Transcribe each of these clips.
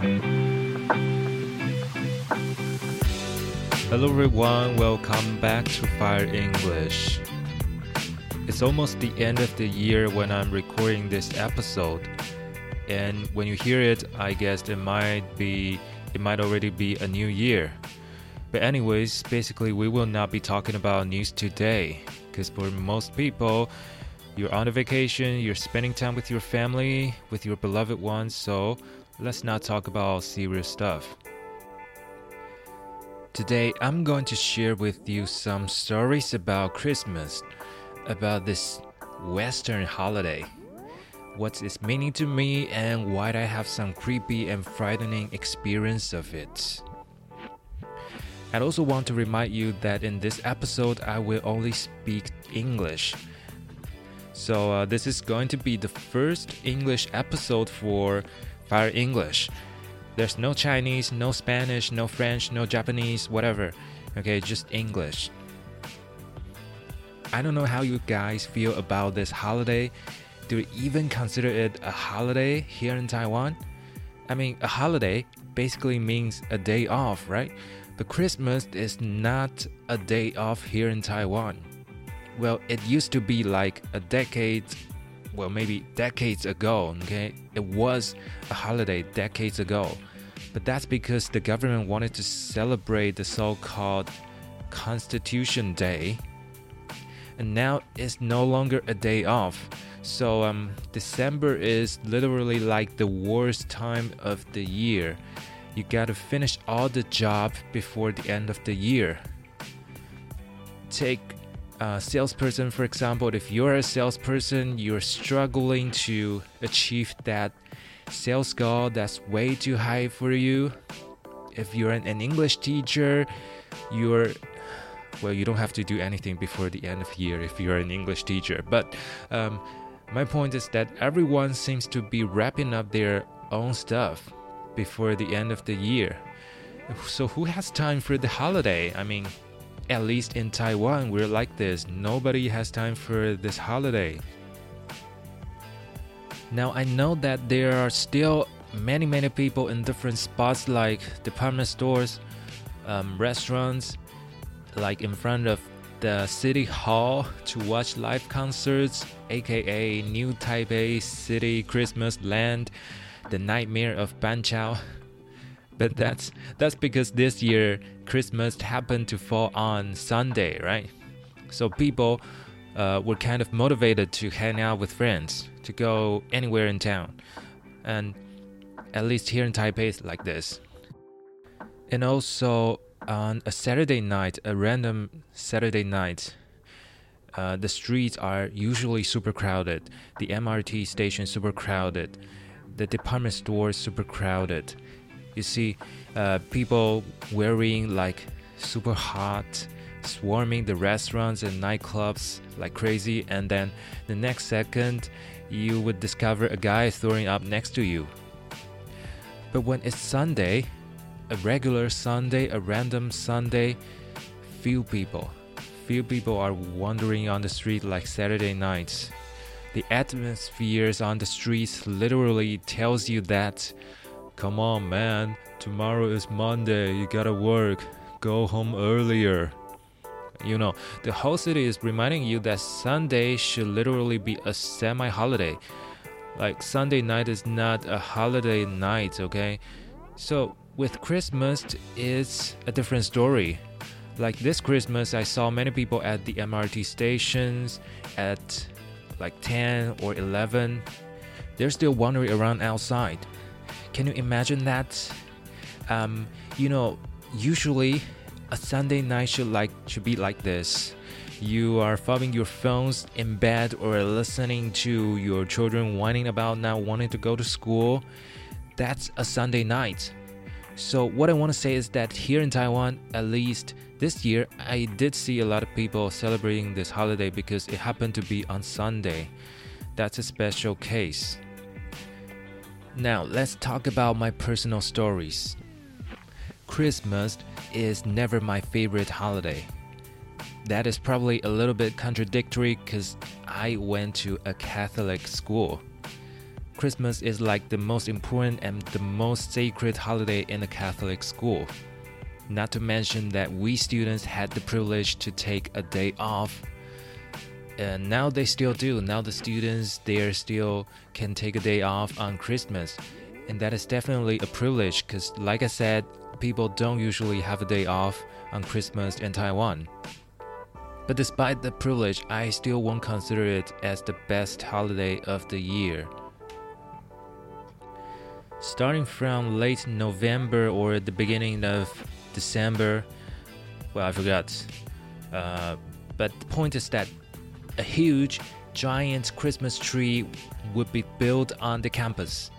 Hello everyone, welcome back to Fire English. It's almost the end of the year when I'm recording this episode. And when you hear it, I guess it might be it might already be a new year. But anyways, basically we will not be talking about news today because for most people you're on a vacation, you're spending time with your family, with your beloved ones, so let's not talk about serious stuff. Today, I'm going to share with you some stories about Christmas, about this Western holiday, what's its meaning to me, and why I have some creepy and frightening experience of it. I also want to remind you that in this episode, I will only speak English. So, uh, this is going to be the first English episode for Fire English. There's no Chinese, no Spanish, no French, no Japanese, whatever. Okay, just English. I don't know how you guys feel about this holiday. Do you even consider it a holiday here in Taiwan? I mean, a holiday basically means a day off, right? But Christmas is not a day off here in Taiwan. Well, it used to be like a decade well, maybe decades ago, okay? It was a holiday decades ago. But that's because the government wanted to celebrate the so called Constitution Day. And now it's no longer a day off. So um, December is literally like the worst time of the year. You gotta finish all the job before the end of the year. Take a salesperson, for example, if you're a salesperson, you're struggling to achieve that sales goal that's way too high for you. If you're an, an English teacher, you're well, you don't have to do anything before the end of the year if you're an English teacher. But um, my point is that everyone seems to be wrapping up their own stuff before the end of the year. So who has time for the holiday? I mean, at least in Taiwan, we're like this. Nobody has time for this holiday. Now, I know that there are still many, many people in different spots like department stores, um, restaurants, like in front of the city hall to watch live concerts, aka New Taipei City Christmas Land, the nightmare of Banqiao. But that's that's because this year Christmas happened to fall on Sunday, right? So people uh, were kind of motivated to hang out with friends, to go anywhere in town, and at least here in Taipei, it's like this. And also on a Saturday night, a random Saturday night, uh, the streets are usually super crowded. The MRT station super crowded. The department stores super crowded you see uh, people wearing like super hot, swarming the restaurants and nightclubs like crazy, and then the next second you would discover a guy throwing up next to you. But when it's Sunday, a regular Sunday, a random Sunday, few people, few people are wandering on the street like Saturday nights. The atmospheres on the streets literally tells you that Come on, man. Tomorrow is Monday. You gotta work. Go home earlier. You know, the whole city is reminding you that Sunday should literally be a semi holiday. Like, Sunday night is not a holiday night, okay? So, with Christmas, it's a different story. Like this Christmas, I saw many people at the MRT stations at like 10 or 11. They're still wandering around outside. Can you imagine that? Um, you know, usually a Sunday night should like should be like this. You are fobbing your phones in bed or listening to your children whining about not wanting to go to school. That's a Sunday night. So what I want to say is that here in Taiwan, at least this year, I did see a lot of people celebrating this holiday because it happened to be on Sunday. That's a special case. Now, let's talk about my personal stories. Christmas is never my favorite holiday. That is probably a little bit contradictory because I went to a Catholic school. Christmas is like the most important and the most sacred holiday in a Catholic school. Not to mention that we students had the privilege to take a day off. And now they still do. Now the students there still can take a day off on Christmas. And that is definitely a privilege because, like I said, people don't usually have a day off on Christmas in Taiwan. But despite the privilege, I still won't consider it as the best holiday of the year. Starting from late November or the beginning of December, well, I forgot. Uh, but the point is that a huge, giant Christmas tree would be built on the campus,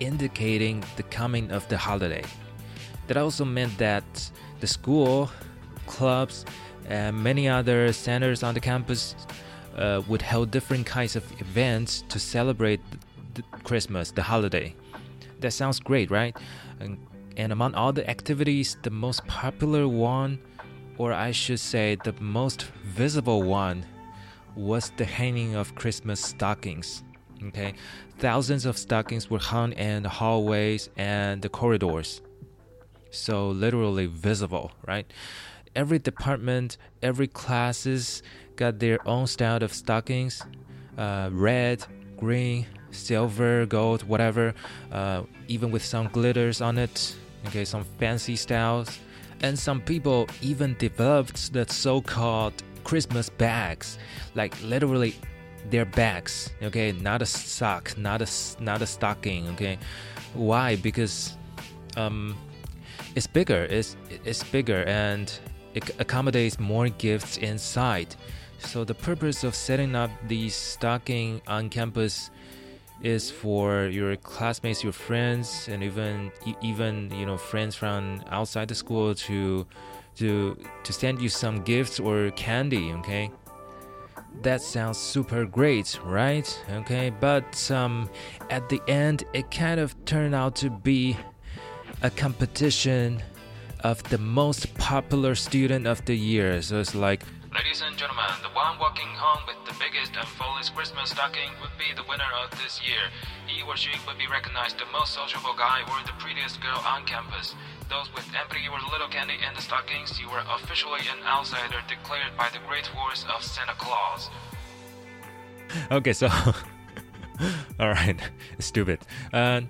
indicating the coming of the holiday. That also meant that the school, clubs, and many other centers on the campus uh, would hold different kinds of events to celebrate the Christmas, the holiday. That sounds great, right? And, and among all the activities, the most popular one, or I should say, the most visible one, was the hanging of Christmas stockings. Okay, thousands of stockings were hung in the hallways and the corridors. So literally visible, right? every department, every classes got their own style of stockings, uh, red, green, silver, gold, whatever, uh, even with some glitters on it. Okay, some fancy styles, and some people even developed the so-called Christmas bags, like literally their bags. Okay, not a sock, not a not a stocking. Okay, why? Because um, it's bigger. It's it's bigger and it accommodates more gifts inside. So the purpose of setting up the stocking on campus is for your classmates, your friends, and even even you know friends from outside the school to to to send you some gifts or candy. Okay, that sounds super great, right? Okay, but um, at the end, it kind of turned out to be a competition of the most popular student of the year. So it's like, ladies and gentlemen, the one walking home with the biggest and fullest Christmas stocking would be the winner of this year. He or she would be recognized the most sociable guy or the prettiest girl on campus. Those with empty or little candy in the stockings, you were officially an outsider declared by the great force of Santa Claus. Okay, so. Alright, stupid. Uh,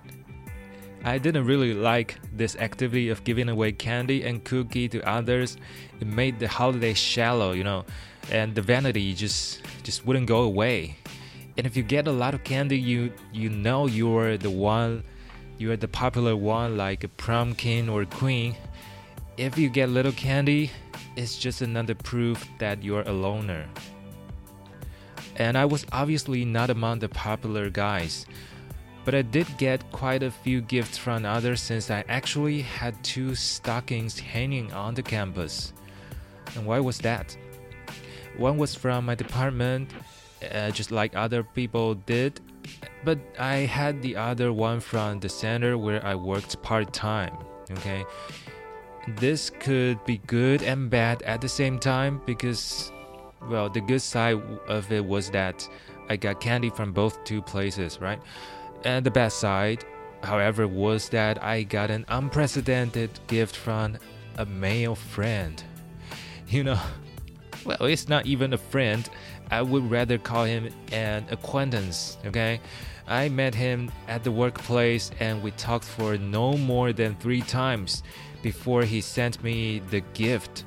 I didn't really like this activity of giving away candy and cookie to others. It made the holiday shallow, you know, and the vanity just just wouldn't go away. And if you get a lot of candy, you you know you're the one, you're the popular one, like a prom king or queen. If you get little candy, it's just another proof that you're a loner. And I was obviously not among the popular guys but I did get quite a few gifts from others since I actually had two stockings hanging on the campus. And why was that? One was from my department, uh, just like other people did, but I had the other one from the center where I worked part time. Okay, this could be good and bad at the same time because, well, the good side of it was that I got candy from both two places, right? And the bad side, however, was that I got an unprecedented gift from a male friend. You know, well, it's not even a friend. I would rather call him an acquaintance, okay? I met him at the workplace and we talked for no more than three times before he sent me the gift.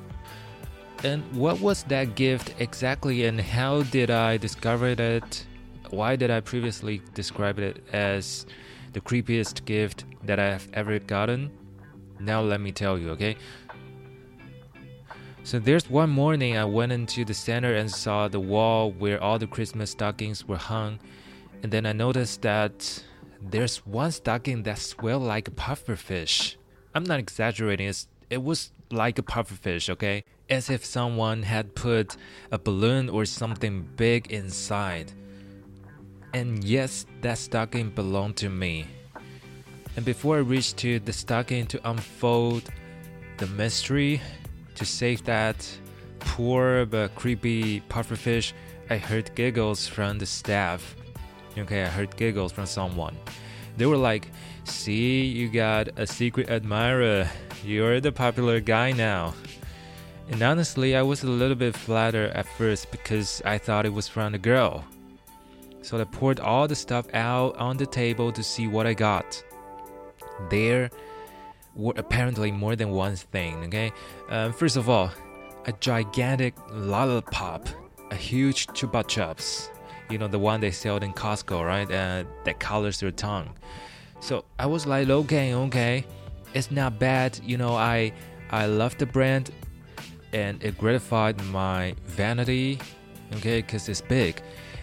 And what was that gift exactly and how did I discover it? why did I previously describe it as the creepiest gift that I have ever gotten? Now let me tell you, okay? So there's one morning I went into the center and saw the wall where all the Christmas stockings were hung, and then I noticed that there's one stocking that swelled like a pufferfish. I'm not exaggerating, it was like a pufferfish, okay? As if someone had put a balloon or something big inside. And yes, that stocking belonged to me. And before I reached to the stocking to unfold the mystery, to save that poor but creepy pufferfish, I heard giggles from the staff. Okay, I heard giggles from someone. They were like, See, you got a secret admirer. You're the popular guy now. And honestly, I was a little bit flattered at first because I thought it was from the girl. So I poured all the stuff out on the table to see what I got. There were apparently more than one thing, okay? Um, first of all, a gigantic lollipop, a huge chupa chups. You know, the one they sell in Costco, right? Uh, that colors your tongue. So I was like, okay, okay, it's not bad. You know, I I love the brand, and it gratified my vanity. Okay, because it's big,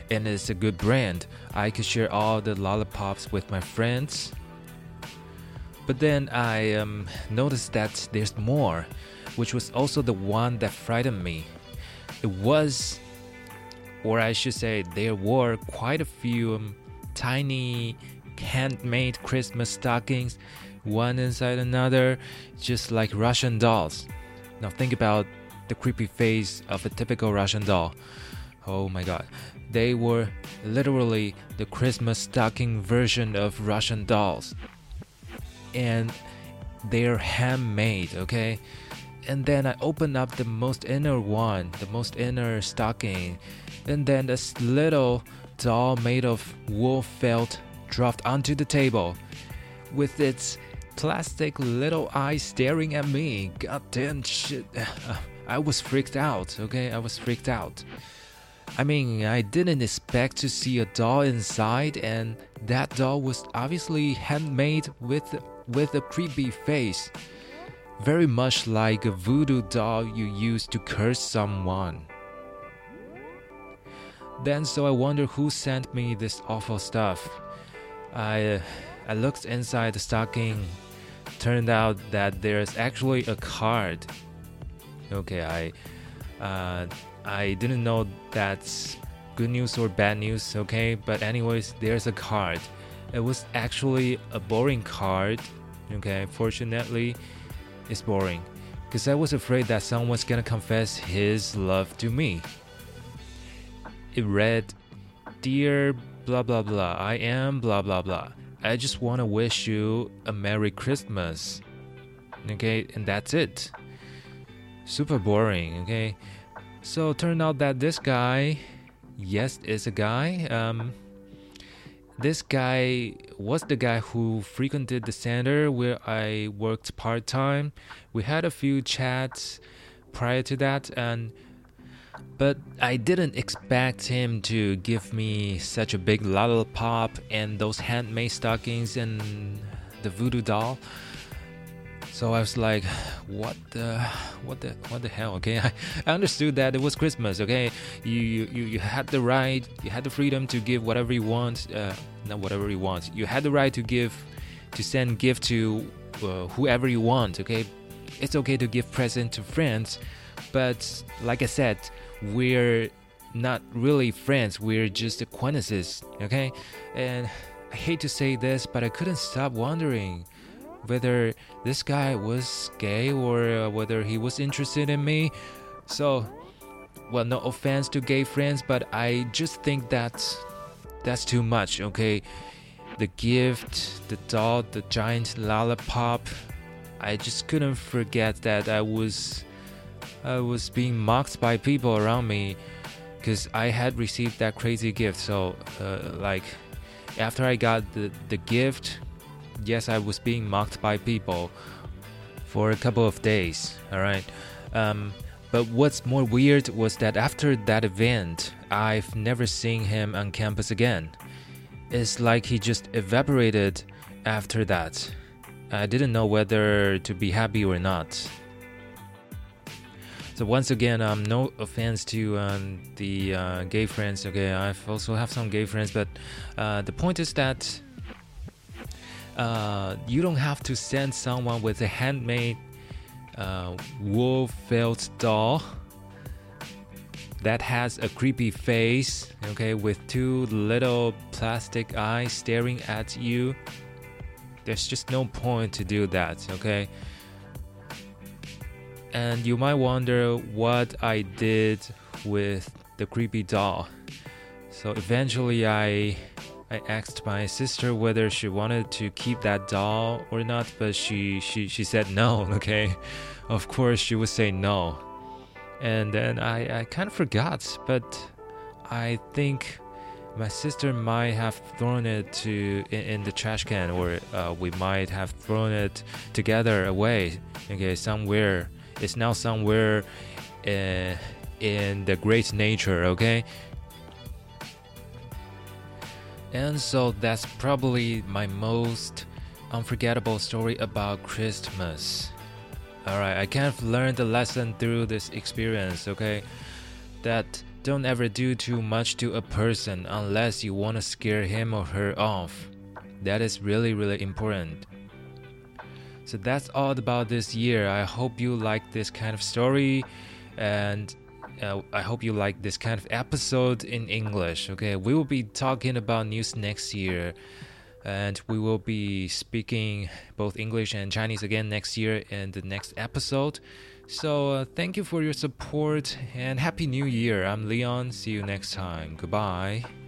and it's a good brand. I could share all the lollipops with my friends. But then I um, noticed that there's more, which was also the one that frightened me. It was, or I should say, there were quite a few um, tiny handmade Christmas stockings, one inside another, just like Russian dolls. Now think about the creepy face of a typical Russian doll. Oh my god. They were literally the Christmas stocking version of Russian dolls. And they're handmade, okay? And then I opened up the most inner one, the most inner stocking, and then this little doll made of wool felt dropped onto the table with its plastic little eyes staring at me. God damn shit. I was freaked out, okay? I was freaked out. I mean, I didn't expect to see a doll inside, and that doll was obviously handmade with with a creepy face, very much like a voodoo doll you use to curse someone. Then, so I wonder who sent me this awful stuff. I I looked inside the stocking. Turned out that there's actually a card. Okay, I uh, I didn't know that's good news or bad news. Okay, but anyways, there's a card. It was actually a boring card. Okay, fortunately, it's boring because I was afraid that someone's gonna confess his love to me. It read, "Dear blah blah blah. I am blah blah blah. I just want to wish you a Merry Christmas. Okay, and that's it. Super boring, okay? So turned out that this guy, yes, is a guy. Um, this guy was the guy who frequented the center where I worked part time. We had a few chats prior to that, and but I didn't expect him to give me such a big lollipop and those handmade stockings and the voodoo doll. So I was like, "What the, what the, what the hell?" Okay, I, I understood that it was Christmas. Okay, you, you you had the right, you had the freedom to give whatever you want, uh, not whatever you want. You had the right to give, to send gift to uh, whoever you want. Okay, it's okay to give present to friends, but like I said, we're not really friends, we're just acquaintances, okay? And I hate to say this, but I couldn't stop wondering whether this guy was gay or uh, whether he was interested in me. So, well, no offense to gay friends, but I just think that that's too much, okay? The gift, the doll, the giant lollipop. I just couldn't forget that I was I was being mocked by people around me because I had received that crazy gift. So, uh, like, after I got the, the gift, yes, I was being mocked by people for a couple of days. All right. Um, but what's more weird was that after that event, I've never seen him on campus again. It's like he just evaporated after that. I didn't know whether to be happy or not. So once again, um, no offense to um, the uh, gay friends. Okay, I've also have some gay friends, but uh, the point is that uh, you don't have to send someone with a handmade uh, wool felt doll that has a creepy face. Okay, with two little plastic eyes staring at you. There's just no point to do that. Okay and you might wonder what I did with the creepy doll. So eventually I I asked my sister whether she wanted to keep that doll or not, but she she she said no. Okay, of course she would say no, and then I I kind of forgot, but I think my sister might have thrown it to in, in the trash can, or uh, we might have thrown it together away. Okay, somewhere it's now somewhere uh, in the great nature. Okay. And so that's probably my most unforgettable story about Christmas. Alright, I kind of learned a lesson through this experience, okay? That don't ever do too much to a person unless you want to scare him or her off. That is really, really important. So that's all about this year. I hope you like this kind of story and uh, I hope you like this kind of episode in English. Okay, we will be talking about news next year and we will be speaking both English and Chinese again next year in the next episode. So, uh, thank you for your support and Happy New Year. I'm Leon. See you next time. Goodbye.